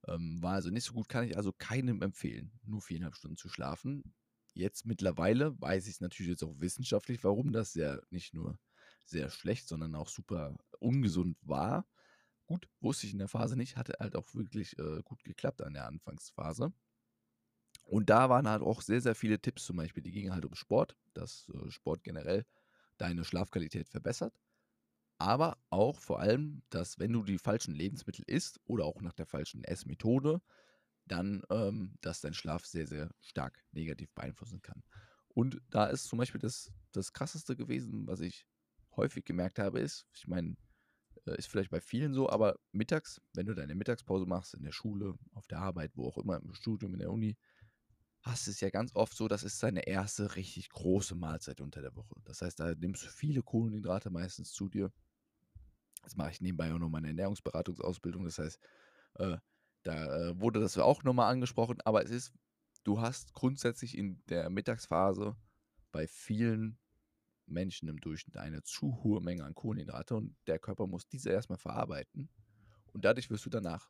Ähm, war also nicht so gut, kann ich also keinem empfehlen, nur viereinhalb Stunden zu schlafen. Jetzt mittlerweile weiß ich natürlich jetzt auch wissenschaftlich, warum das ja nicht nur sehr schlecht, sondern auch super ungesund war. Gut, wusste ich in der Phase nicht, hatte halt auch wirklich äh, gut geklappt an der Anfangsphase. Und da waren halt auch sehr, sehr viele Tipps zum Beispiel, die gingen halt um Sport, dass äh, Sport generell deine Schlafqualität verbessert. Aber auch vor allem, dass wenn du die falschen Lebensmittel isst oder auch nach der falschen Essmethode, dann, ähm, dass dein Schlaf sehr, sehr stark negativ beeinflussen kann. Und da ist zum Beispiel das, das Krasseste gewesen, was ich häufig gemerkt habe, ist, ich meine, ist vielleicht bei vielen so, aber mittags, wenn du deine Mittagspause machst, in der Schule, auf der Arbeit, wo auch immer, im Studium, in der Uni, hast es ja ganz oft so, das ist deine erste richtig große Mahlzeit unter der Woche. Das heißt, da nimmst du viele Kohlenhydrate meistens zu dir. Das mache ich nebenbei auch noch meine Ernährungsberatungsausbildung. Das heißt, äh, da äh, wurde das auch nochmal angesprochen, aber es ist, du hast grundsätzlich in der Mittagsphase bei vielen Menschen im Durchschnitt eine zu hohe Menge an Kohlenhydrate und der Körper muss diese erstmal verarbeiten und dadurch wirst du danach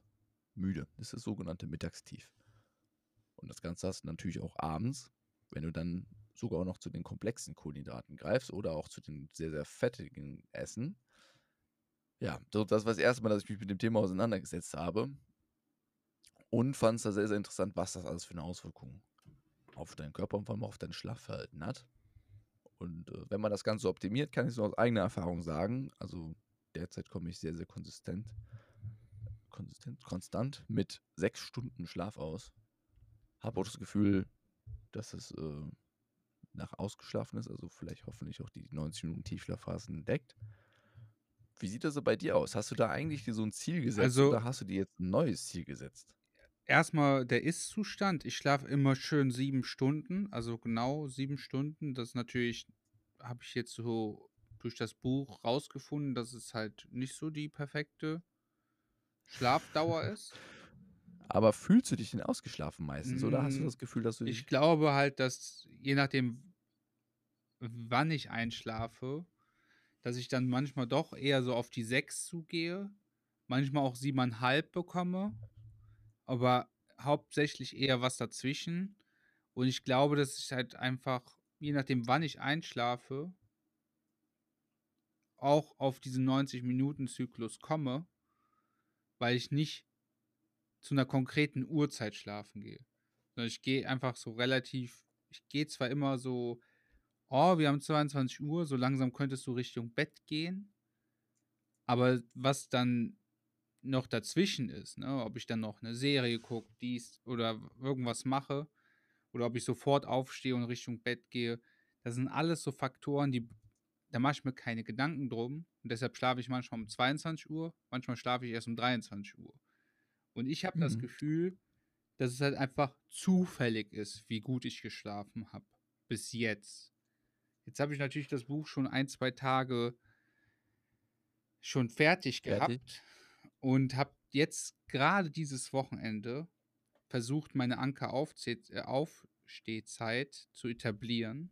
müde. Das ist das sogenannte Mittagstief. Und das Ganze hast du natürlich auch abends, wenn du dann sogar auch noch zu den komplexen Kohlenhydraten greifst oder auch zu den sehr, sehr fettigen Essen. Ja, das war das erste Mal, dass ich mich mit dem Thema auseinandergesetzt habe und fand es da sehr, sehr interessant, was das alles für eine Auswirkung auf deinen Körper und vor allem auf dein Schlafverhalten hat. Und äh, wenn man das Ganze optimiert, kann ich es aus eigener Erfahrung sagen. Also derzeit komme ich sehr, sehr konsistent, konsistent, konstant mit sechs Stunden Schlaf aus. Habe auch das Gefühl, dass es äh, nach ausgeschlafen ist, also vielleicht hoffentlich auch die 90 Minuten Tiefschlafphasen deckt. Wie sieht das so bei dir aus? Hast du da eigentlich dir so ein Ziel gesetzt Also oder hast du dir jetzt ein neues Ziel gesetzt? Erstmal der Ist-Zustand. Ich schlafe immer schön sieben Stunden, also genau sieben Stunden. Das natürlich, habe ich jetzt so durch das Buch rausgefunden, dass es halt nicht so die perfekte Schlafdauer ist. Aber fühlst du dich denn ausgeschlafen meistens oder hast du Mm, das Gefühl, dass du Ich glaube halt, dass je nachdem, wann ich einschlafe, dass ich dann manchmal doch eher so auf die sechs zugehe, manchmal auch siebeneinhalb bekomme, aber hauptsächlich eher was dazwischen. Und ich glaube, dass ich halt einfach, je nachdem, wann ich einschlafe, auch auf diesen 90-Minuten-Zyklus komme, weil ich nicht zu einer konkreten Uhrzeit schlafen gehe. Sondern ich gehe einfach so relativ, ich gehe zwar immer so, oh, wir haben 22 Uhr, so langsam könntest du Richtung Bett gehen, aber was dann noch dazwischen ist, ne, ob ich dann noch eine Serie gucke, dies oder irgendwas mache, oder ob ich sofort aufstehe und Richtung Bett gehe, das sind alles so Faktoren, die, da mache ich mir keine Gedanken drum. Und deshalb schlafe ich manchmal um 22 Uhr, manchmal schlafe ich erst um 23 Uhr. Und ich habe das Mhm. Gefühl, dass es halt einfach zufällig ist, wie gut ich geschlafen habe. Bis jetzt. Jetzt habe ich natürlich das Buch schon ein, zwei Tage schon fertig Fertig? gehabt und habe jetzt gerade dieses Wochenende versucht, meine Anker-Aufzeh- äh, zu etablieren.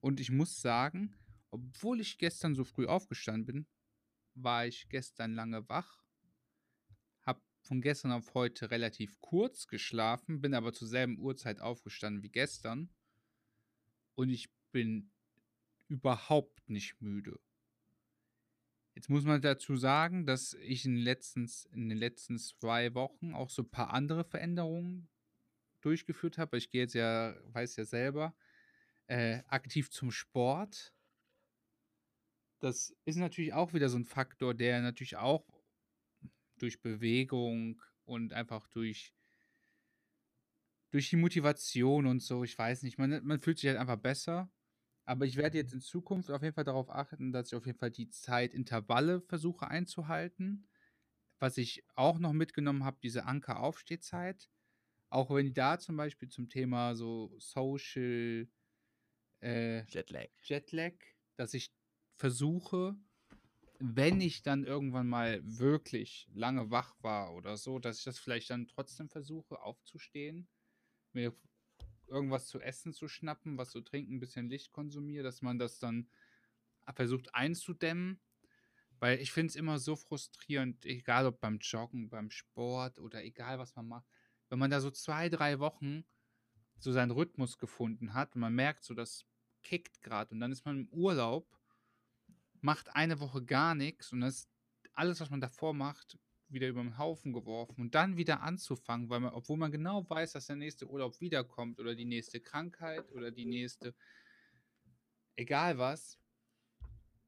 Und ich muss sagen, obwohl ich gestern so früh aufgestanden bin, war ich gestern lange wach, habe von gestern auf heute relativ kurz geschlafen, bin aber zur selben Uhrzeit aufgestanden wie gestern und ich bin überhaupt nicht müde. Jetzt muss man dazu sagen, dass ich in, letztens, in den letzten zwei Wochen auch so ein paar andere Veränderungen durchgeführt habe. Ich gehe jetzt ja, weiß ja selber, äh, aktiv zum Sport. Das ist natürlich auch wieder so ein Faktor, der natürlich auch durch Bewegung und einfach durch, durch die Motivation und so, ich weiß nicht, man, man fühlt sich halt einfach besser. Aber ich werde jetzt in Zukunft auf jeden Fall darauf achten, dass ich auf jeden Fall die Zeitintervalle versuche einzuhalten. Was ich auch noch mitgenommen habe, diese Anker-Aufstehzeit. Auch wenn da zum Beispiel zum Thema so Social äh, Jetlag. Jetlag, dass ich versuche, wenn ich dann irgendwann mal wirklich lange wach war oder so, dass ich das vielleicht dann trotzdem versuche aufzustehen, mir irgendwas zu essen zu schnappen, was zu trinken, ein bisschen Licht konsumiere, dass man das dann versucht einzudämmen. Weil ich finde es immer so frustrierend, egal ob beim Joggen, beim Sport oder egal was man macht, wenn man da so zwei, drei Wochen so seinen Rhythmus gefunden hat und man merkt so, das kickt gerade und dann ist man im Urlaub, macht eine Woche gar nichts und das alles, was man davor macht, wieder über den Haufen geworfen und dann wieder anzufangen, weil man, obwohl man genau weiß, dass der nächste Urlaub wiederkommt oder die nächste Krankheit oder die nächste, egal was,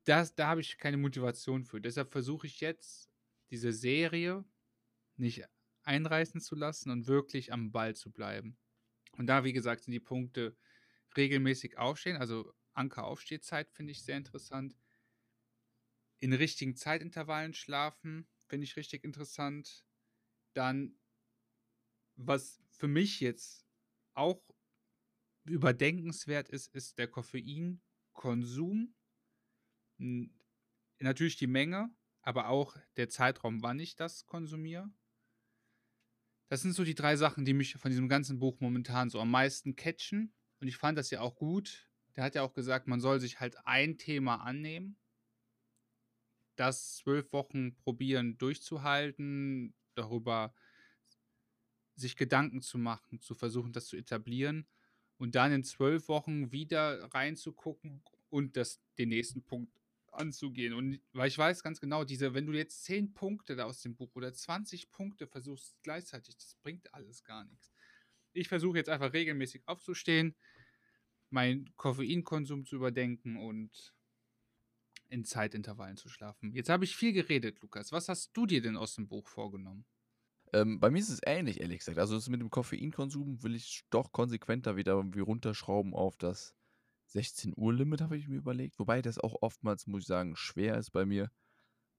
das, da habe ich keine Motivation für. Deshalb versuche ich jetzt, diese Serie nicht einreißen zu lassen und wirklich am Ball zu bleiben. Und da, wie gesagt, sind die Punkte regelmäßig aufstehen, also Anker-Aufstehzeit finde ich sehr interessant. In richtigen Zeitintervallen schlafen, finde ich richtig interessant. Dann, was für mich jetzt auch überdenkenswert ist, ist der Koffeinkonsum. Natürlich die Menge, aber auch der Zeitraum, wann ich das konsumiere. Das sind so die drei Sachen, die mich von diesem ganzen Buch momentan so am meisten catchen. Und ich fand das ja auch gut. Der hat ja auch gesagt, man soll sich halt ein Thema annehmen das zwölf Wochen probieren durchzuhalten, darüber sich Gedanken zu machen, zu versuchen, das zu etablieren und dann in zwölf Wochen wieder reinzugucken und das, den nächsten Punkt anzugehen. Und weil ich weiß ganz genau, diese, wenn du jetzt zehn Punkte da aus dem Buch oder 20 Punkte versuchst gleichzeitig, das bringt alles gar nichts. Ich versuche jetzt einfach regelmäßig aufzustehen, meinen Koffeinkonsum zu überdenken und in Zeitintervallen zu schlafen. Jetzt habe ich viel geredet, Lukas. Was hast du dir denn aus dem Buch vorgenommen? Ähm, bei mir ist es ähnlich, ehrlich gesagt. Also mit dem Koffeinkonsum will ich doch konsequenter wieder irgendwie runterschrauben auf das 16 Uhr Limit, habe ich mir überlegt. Wobei das auch oftmals, muss ich sagen, schwer ist bei mir.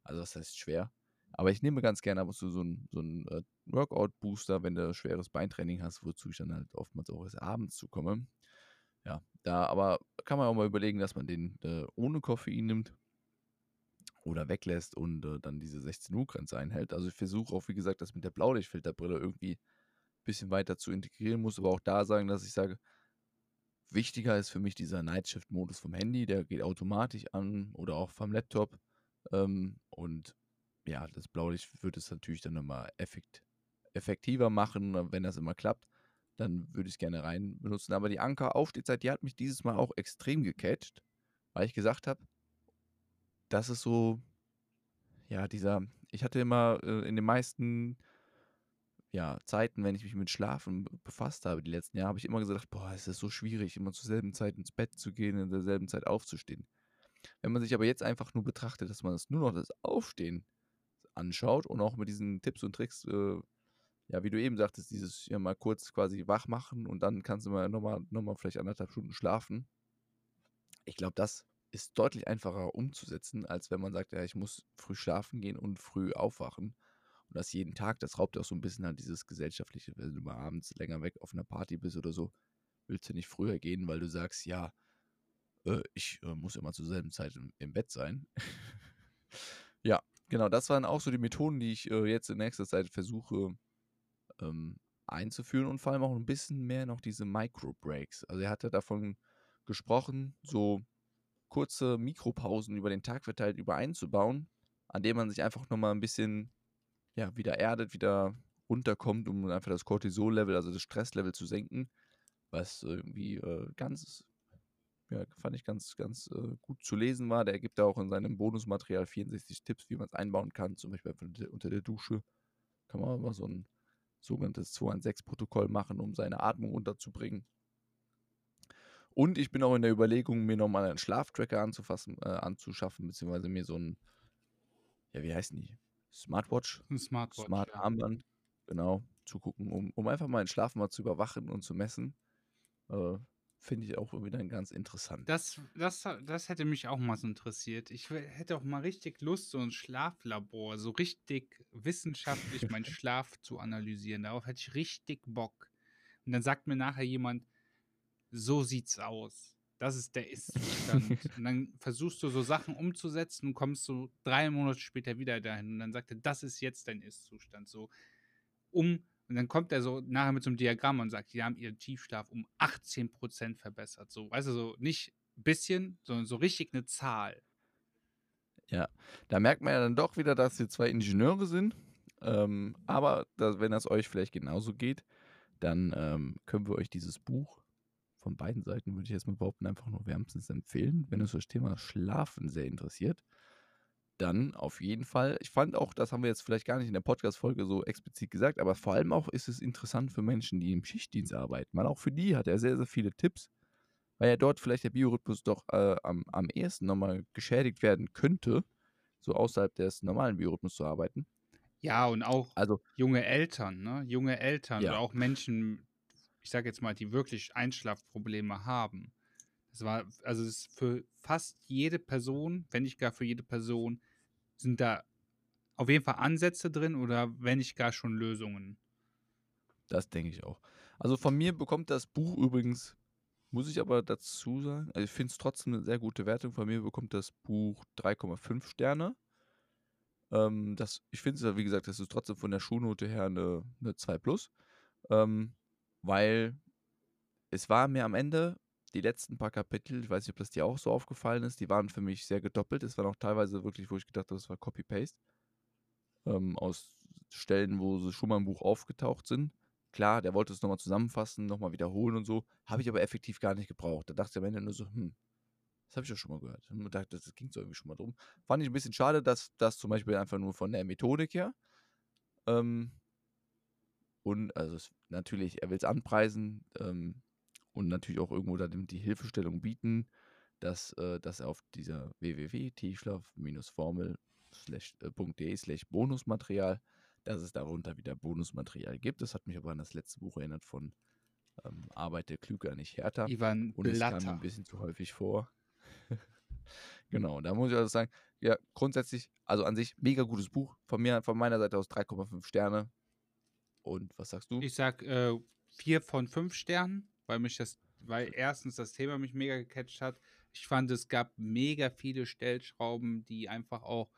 Also das heißt schwer. Aber ich nehme ganz gerne ab und zu so einen so äh, Workout-Booster, wenn du schweres Beintraining hast, wozu ich dann halt oftmals auch erst abends zukomme. Ja, da aber kann man auch mal überlegen, dass man den äh, ohne Koffein nimmt oder weglässt und äh, dann diese 16 Uhr Grenze einhält. Also ich versuche auch, wie gesagt, das mit der Blaulichtfilterbrille irgendwie ein bisschen weiter zu integrieren, muss aber auch da sagen, dass ich sage, wichtiger ist für mich dieser Nightshift-Modus vom Handy, der geht automatisch an oder auch vom Laptop. Ähm, und ja, das Blaulicht wird es natürlich dann nochmal effekt, effektiver machen, wenn das immer klappt dann würde ich es gerne rein benutzen. Aber die Anker-Aufstehzeit, die hat mich dieses Mal auch extrem gecatcht, weil ich gesagt habe, das ist so, ja, dieser, ich hatte immer äh, in den meisten ja, Zeiten, wenn ich mich mit Schlafen befasst habe, die letzten Jahre, habe ich immer gesagt, boah, es ist so schwierig, immer zur selben Zeit ins Bett zu gehen, in derselben Zeit aufzustehen. Wenn man sich aber jetzt einfach nur betrachtet, dass man das nur noch das Aufstehen anschaut und auch mit diesen Tipps und Tricks äh, ja, wie du eben sagtest, dieses ja mal kurz quasi wach machen und dann kannst du mal nochmal noch mal vielleicht anderthalb Stunden schlafen. Ich glaube, das ist deutlich einfacher umzusetzen, als wenn man sagt, ja, ich muss früh schlafen gehen und früh aufwachen. Und das jeden Tag, das raubt auch so ein bisschen an dieses gesellschaftliche, wenn du mal abends länger weg auf einer Party bist oder so, willst du nicht früher gehen, weil du sagst, ja, äh, ich äh, muss immer zur selben Zeit im, im Bett sein. ja, genau, das waren auch so die Methoden, die ich äh, jetzt in nächster Zeit versuche ähm, einzuführen und vor allem auch ein bisschen mehr noch diese Micro-Breaks. Also er hatte davon gesprochen, so kurze Mikropausen über den Tag verteilt über einzubauen, an dem man sich einfach nochmal ein bisschen ja, wieder erdet, wieder runterkommt, um einfach das Cortisol-Level, also das Stresslevel zu senken, was irgendwie äh, ganz ja, fand ich ganz, ganz äh, gut zu lesen war. Der gibt da auch in seinem Bonusmaterial 64 Tipps, wie man es einbauen kann. Zum Beispiel unter der Dusche kann man mal so ein sogenanntes 216-Protokoll machen, um seine Atmung unterzubringen. Und ich bin auch in der Überlegung, mir nochmal einen Schlaftracker anzufassen, äh, anzuschaffen, beziehungsweise mir so ein, ja, wie heißen die? Smartwatch? Ein Smartwatch. Smart Armband, genau, zu gucken, um, um einfach meinen Schlaf mal zu überwachen und zu messen. Äh, Finde ich auch wieder ganz interessant. Das, das, das hätte mich auch mal so interessiert. Ich hätte auch mal richtig Lust, so ein Schlaflabor, so richtig wissenschaftlich meinen Schlaf zu analysieren. Darauf hätte ich richtig Bock. Und dann sagt mir nachher jemand, so sieht's aus. Das ist der Ist-Zustand. und dann versuchst du so Sachen umzusetzen und kommst so drei Monate später wieder dahin. Und dann sagt er, das ist jetzt dein Ist-Zustand. So, um und dann kommt er so nachher mit so einem Diagramm und sagt, die haben ihren Tiefschlaf um 18% verbessert. So, weißt du, so nicht ein bisschen, sondern so richtig eine Zahl. Ja, da merkt man ja dann doch wieder, dass sie zwei Ingenieure sind. Ähm, aber dass, wenn das euch vielleicht genauso geht, dann ähm, können wir euch dieses Buch von beiden Seiten, würde ich jetzt mal behaupten, einfach nur wärmstens empfehlen, wenn es das Thema Schlafen sehr interessiert dann auf jeden Fall. Ich fand auch, das haben wir jetzt vielleicht gar nicht in der Podcast-Folge so explizit gesagt, aber vor allem auch ist es interessant für Menschen, die im Schichtdienst arbeiten, weil auch für die hat er sehr, sehr viele Tipps, weil ja dort vielleicht der Biorhythmus doch äh, am, am ehesten nochmal geschädigt werden könnte, so außerhalb des normalen Biorhythmus zu arbeiten. Ja, und auch also, junge Eltern, ne? Junge Eltern ja. oder auch Menschen, ich sage jetzt mal, die wirklich Einschlafprobleme haben. Das war, also es ist für fast jede Person, wenn nicht gar für jede Person, sind da auf jeden Fall Ansätze drin oder wenn nicht gar schon Lösungen? Das denke ich auch. Also von mir bekommt das Buch übrigens, muss ich aber dazu sagen, also ich finde es trotzdem eine sehr gute Wertung. Von mir bekommt das Buch 3,5 Sterne. Ähm, das, ich finde es ja, wie gesagt, das ist trotzdem von der Schulnote her eine, eine 2 Plus. Ähm, weil es war mir am Ende die letzten paar Kapitel, ich weiß nicht, ob das dir auch so aufgefallen ist, die waren für mich sehr gedoppelt. Es waren auch teilweise wirklich, wo ich gedacht habe, das war Copy-Paste. Ähm, aus Stellen, wo sie schon mal im Buch aufgetaucht sind. Klar, der wollte es nochmal zusammenfassen, nochmal wiederholen und so. Habe ich aber effektiv gar nicht gebraucht. Da dachte ich am Ende nur so, hm, das habe ich ja schon mal gehört. Und dachte, das ging so irgendwie schon mal drum. Fand ich ein bisschen schade, dass das zum Beispiel einfach nur von der Methodik her. Ähm, und also es, natürlich, er will es anpreisen. Ähm, und natürlich auch irgendwo dann die Hilfestellung bieten, dass, äh, dass er auf dieser www.tiefschlaf-formel.de äh, slash Bonusmaterial, dass es darunter wieder Bonusmaterial gibt. Das hat mich aber an das letzte Buch erinnert von ähm, Arbeite klüger, nicht härter. Ivan Und es kam ein bisschen zu häufig vor. genau, da muss ich also sagen, ja, grundsätzlich, also an sich mega gutes Buch. Von mir, von meiner Seite aus 3,5 Sterne. Und was sagst du? Ich sag äh, 4 von 5 Sternen weil mich das, weil erstens das Thema mich mega gecatcht hat. Ich fand, es gab mega viele Stellschrauben, die einfach auch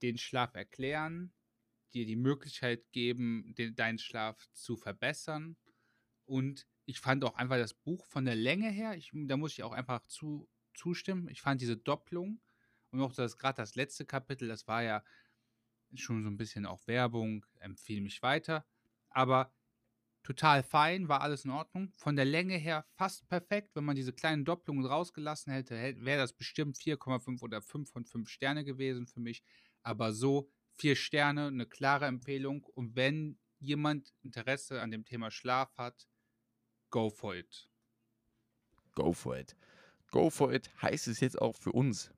den Schlaf erklären, dir die Möglichkeit geben, den, deinen Schlaf zu verbessern. Und ich fand auch einfach das Buch von der Länge her, ich, da muss ich auch einfach zu, zustimmen. Ich fand diese Doppelung und auch das gerade das letzte Kapitel, das war ja schon so ein bisschen auch Werbung, empfehle mich weiter. Aber total fein, war alles in Ordnung. Von der Länge her fast perfekt. Wenn man diese kleinen Doppelungen rausgelassen hätte, wäre das bestimmt 4,5 oder 5 von 5 Sterne gewesen für mich. Aber so 4 Sterne, eine klare Empfehlung. Und wenn jemand Interesse an dem Thema Schlaf hat, go for it. Go for it. Go for it heißt es jetzt auch für uns,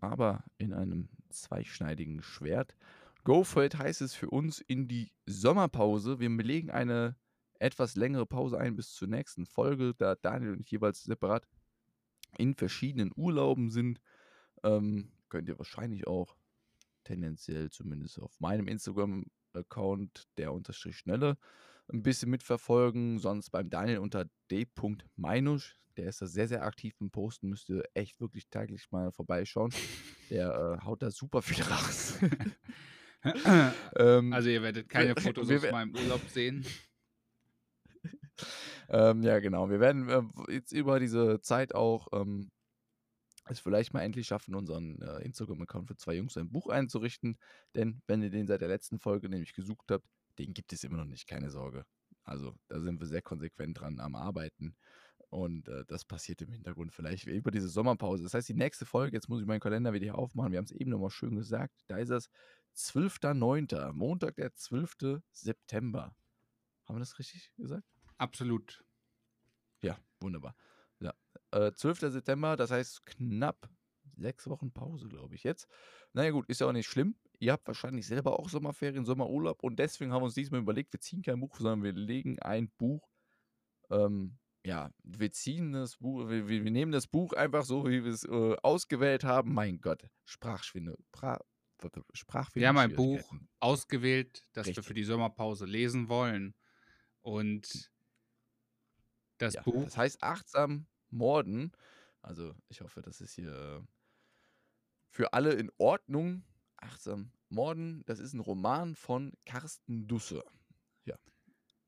aber in einem zweischneidigen Schwert. Go for it heißt es für uns in die Sommerpause. Wir belegen eine etwas längere Pause ein bis zur nächsten Folge, da Daniel und ich jeweils separat in verschiedenen Urlauben sind. Ähm, könnt ihr wahrscheinlich auch tendenziell zumindest auf meinem Instagram-Account, der unterstrich schnelle, ein bisschen mitverfolgen. Sonst beim Daniel unter d.meinusch. Der ist da sehr, sehr aktiv im Posten. Müsst ihr echt wirklich täglich mal vorbeischauen. Der äh, haut da super viel raus. ähm, also ihr werdet keine Fotos aus meinem Urlaub sehen ähm, ja, genau. Wir werden äh, jetzt über diese Zeit auch ähm, es vielleicht mal endlich schaffen, unseren äh, Instagram-Account für zwei Jungs ein Buch einzurichten. Denn wenn ihr den seit der letzten Folge nämlich gesucht habt, den gibt es immer noch nicht, keine Sorge. Also da sind wir sehr konsequent dran am Arbeiten. Und äh, das passiert im Hintergrund vielleicht über diese Sommerpause. Das heißt, die nächste Folge, jetzt muss ich meinen Kalender wieder aufmachen. Wir haben es eben nochmal schön gesagt. Da ist es 12.09. Montag, der 12. September. Haben wir das richtig gesagt? Absolut. Ja, wunderbar. Ja. Äh, 12. September, das heißt knapp sechs Wochen Pause, glaube ich jetzt. Naja gut, ist ja auch nicht schlimm. Ihr habt wahrscheinlich selber auch Sommerferien, Sommerurlaub und deswegen haben wir uns diesmal überlegt, wir ziehen kein Buch, sondern wir legen ein Buch ähm, ja, wir ziehen das Buch, wir, wir nehmen das Buch einfach so, wie wir es äh, ausgewählt haben. Mein Gott, Sprachschwinde, pra, Sprachfindung. Wir haben ein Buch ausgewählt, das Richtig. wir für die Sommerpause lesen wollen. Und das ja, Buch. Das heißt achtsam morden. Also ich hoffe, das ist hier für alle in Ordnung. Achtsam morden, das ist ein Roman von Carsten Dusse. Ja.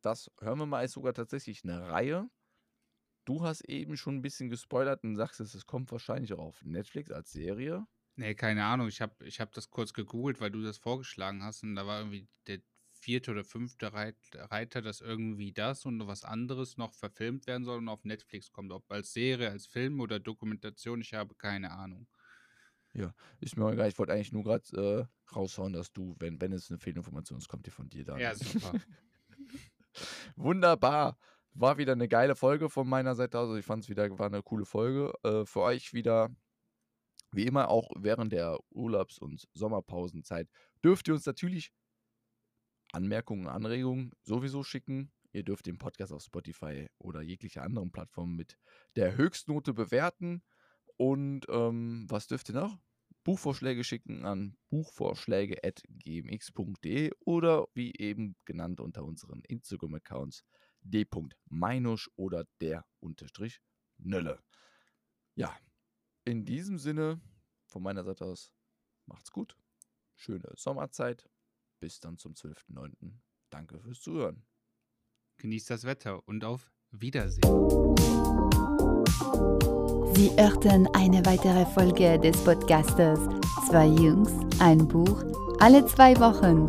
Das hören wir mal, ist sogar tatsächlich eine Reihe. Du hast eben schon ein bisschen gespoilert und sagst, es kommt wahrscheinlich auch auf Netflix als Serie. Nee, keine Ahnung. Ich habe ich hab das kurz gegoogelt, weil du das vorgeschlagen hast und da war irgendwie der vierte oder fünfte Reiter, dass irgendwie das und was anderes noch verfilmt werden soll und auf Netflix kommt. Ob als Serie, als Film oder Dokumentation, ich habe keine Ahnung. Ja, ist mir egal. Ich wollte eigentlich nur gerade äh, raushauen, dass du, wenn, wenn es eine Fehlinformation ist, kommt die von dir da. Ja, super. Wunderbar. War wieder eine geile Folge von meiner Seite aus. Also ich fand es wieder, war eine coole Folge. Äh, für euch wieder, wie immer, auch während der Urlaubs- und Sommerpausenzeit, dürft ihr uns natürlich Anmerkungen, Anregungen sowieso schicken. Ihr dürft den Podcast auf Spotify oder jegliche anderen Plattformen mit der Höchstnote bewerten. Und ähm, was dürft ihr noch? Buchvorschläge schicken an buchvorschläge.gmx.de oder wie eben genannt unter unseren Instagram-Accounts d.meinusch oder der Unterstrich Nölle. Ja, in diesem Sinne von meiner Seite aus macht's gut. Schöne Sommerzeit. Bis dann zum 12.09. Danke fürs Zuhören. Genießt das Wetter und auf Wiedersehen. Sie hörten eine weitere Folge des Podcasters Zwei Jungs, ein Buch, alle zwei Wochen